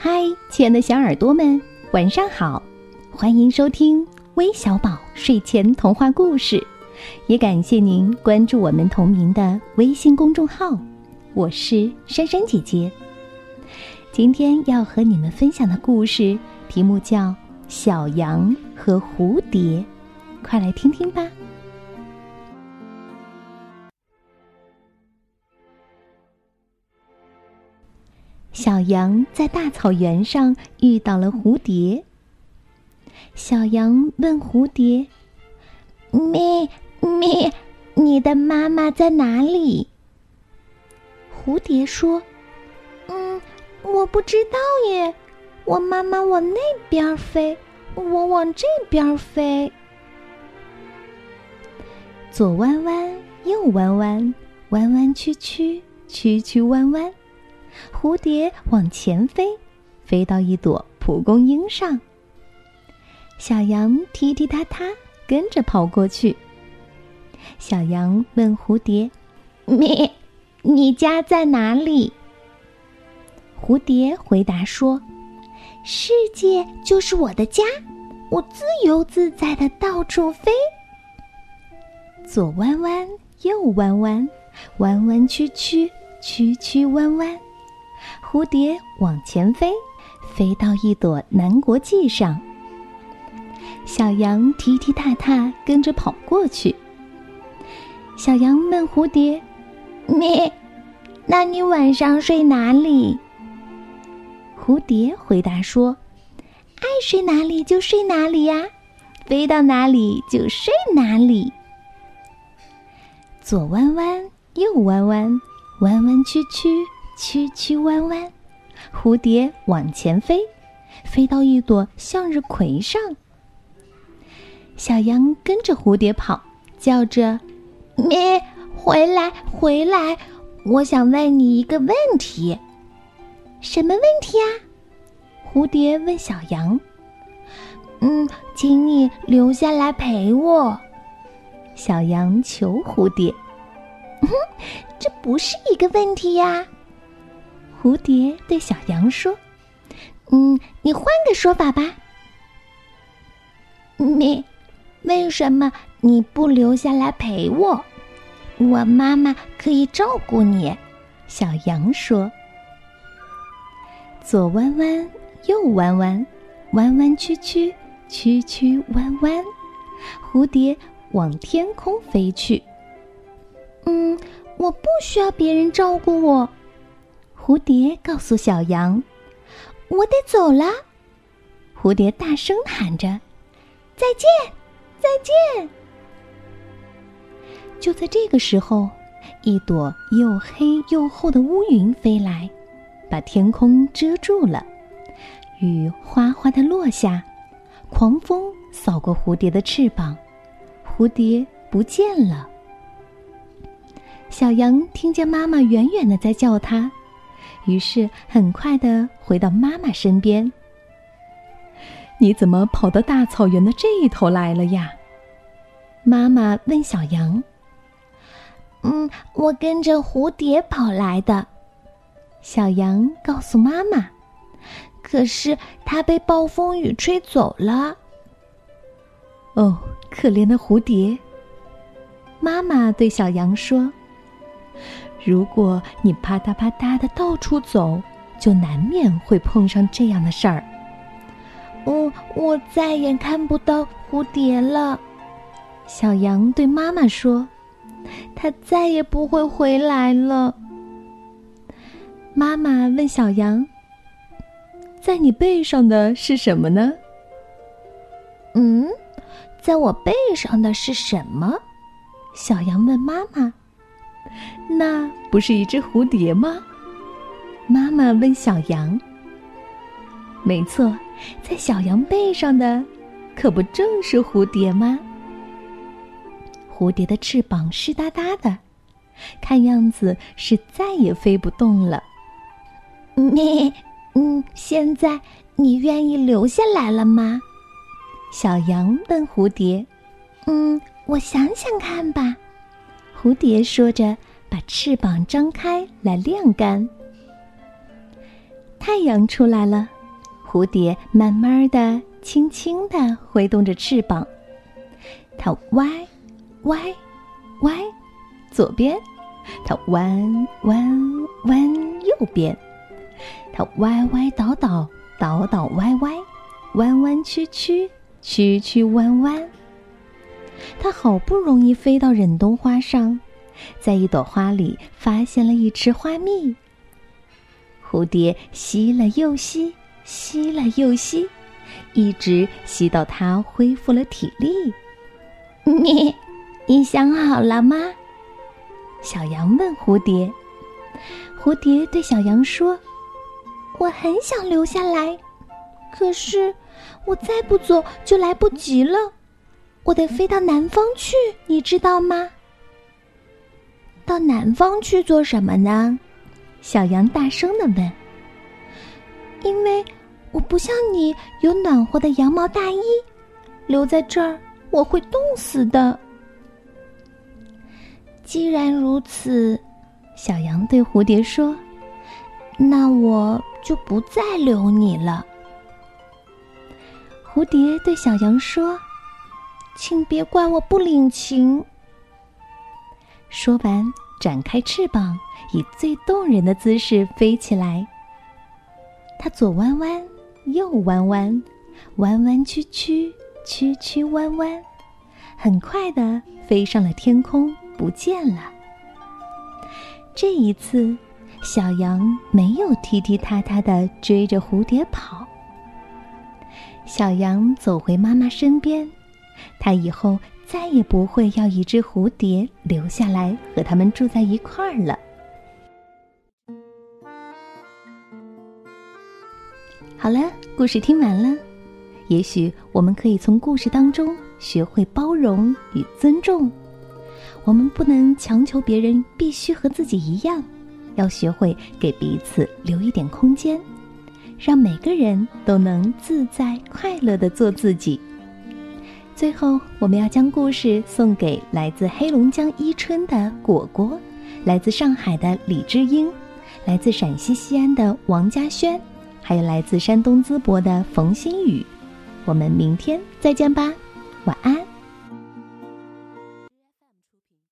嗨，亲爱的小耳朵们，晚上好！欢迎收听微小宝睡前童话故事，也感谢您关注我们同名的微信公众号。我是珊珊姐姐。今天要和你们分享的故事题目叫《小羊和蝴蝶》，快来听听吧。小羊在大草原上遇到了蝴蝶。小羊问蝴蝶：“咪咪，你的妈妈在哪里？”蝴蝶说：“嗯，我不知道耶。我妈妈往那边飞，我往这边飞。左弯弯，右弯弯，弯弯曲曲，曲曲弯弯。”蝴蝶往前飞，飞到一朵蒲公英上。小羊踢踢踏踏跟着跑过去。小羊问蝴蝶：“你，你家在哪里？”蝴蝶回答说：“世界就是我的家，我自由自在的到处飞。”左弯弯，右弯弯，弯弯曲曲，曲曲弯弯。蝴蝶往前飞，飞到一朵南国际上。小羊踢踢踏踏跟着跑过去。小羊问蝴蝶：“你，那你晚上睡哪里？”蝴蝶回答说：“爱睡哪里就睡哪里呀，飞到哪里就睡哪里。”左弯弯，右弯弯，弯弯曲曲。曲曲弯弯，蝴蝶往前飞，飞到一朵向日葵上。小羊跟着蝴蝶跑，叫着：“咩，回来，回来！我想问你一个问题。”“什么问题呀？”蝴蝶问小羊。“嗯，请你留下来陪我。”小羊求蝴蝶。“哼，这不是一个问题呀。”蝴蝶对小羊说：“嗯，你换个说法吧。你为什么你不留下来陪我？我妈妈可以照顾你。”小羊说：“左弯弯，右弯弯，弯弯曲曲，曲曲弯弯。”蝴蝶往天空飞去。嗯，我不需要别人照顾我。蝴蝶告诉小羊：“我得走了。”蝴蝶大声喊着：“再见，再见！”就在这个时候，一朵又黑又厚的乌云飞来，把天空遮住了。雨哗哗的落下，狂风扫过蝴蝶的翅膀，蝴蝶不见了。小羊听见妈妈远远的在叫它。于是，很快的回到妈妈身边。你怎么跑到大草原的这一头来了呀？妈妈问小羊。嗯，我跟着蝴蝶跑来的。小羊告诉妈妈。可是它被暴风雨吹走了。哦，可怜的蝴蝶。妈妈对小羊说。如果你啪嗒啪嗒的到处走，就难免会碰上这样的事儿。哦，我再也看不到蝴蝶了。小羊对妈妈说：“它再也不会回来了。”妈妈问小羊：“在你背上的是什么呢？”“嗯，在我背上的是什么？”小羊问妈妈。那不是一只蝴蝶吗？妈妈问小羊。没错，在小羊背上的，可不正是蝴蝶吗？蝴蝶的翅膀湿哒哒的，看样子是再也飞不动了。你，嗯，现在你愿意留下来了吗？小羊问蝴蝶。嗯，我想想看吧。蝴蝶说着，把翅膀张开来晾干。太阳出来了，蝴蝶慢慢的、轻轻的挥动着翅膀，它歪，歪，歪，左边；它弯，弯，弯，右边；它歪歪倒倒，倒倒歪歪，弯弯曲曲，曲曲弯弯。它好不容易飞到忍冬花上，在一朵花里发现了一池花蜜。蝴蝶吸了又吸，吸了又吸，一直吸到它恢复了体力。你，你想好了吗？小羊问蝴蝶。蝴蝶对小羊说：“我很想留下来，可是我再不走就来不及了。我得飞到南方去，你知道吗？到南方去做什么呢？”小羊大声的问：“因为我不像你有暖和的羊毛大衣，留在这儿我会冻死的。”既然如此，小羊对蝴蝶说：“那我就不再留你了。”蝴蝶对小羊说：“请别怪我不领情。”说完，展开翅膀。以最动人的姿势飞起来。它左弯弯，右弯弯，弯弯曲曲，曲曲弯弯，很快的飞上了天空，不见了。这一次，小羊没有踢踢踏踏的追着蝴蝶跑。小羊走回妈妈身边，它以后再也不会要一只蝴蝶留下来和它们住在一块儿了。好了，故事听完了。也许我们可以从故事当中学会包容与尊重。我们不能强求别人必须和自己一样，要学会给彼此留一点空间，让每个人都能自在快乐的做自己。最后，我们要将故事送给来自黑龙江伊春的果果，来自上海的李智英，来自陕西西安的王佳轩。还有来自山东淄博的冯新宇，我们明天再见吧，晚安。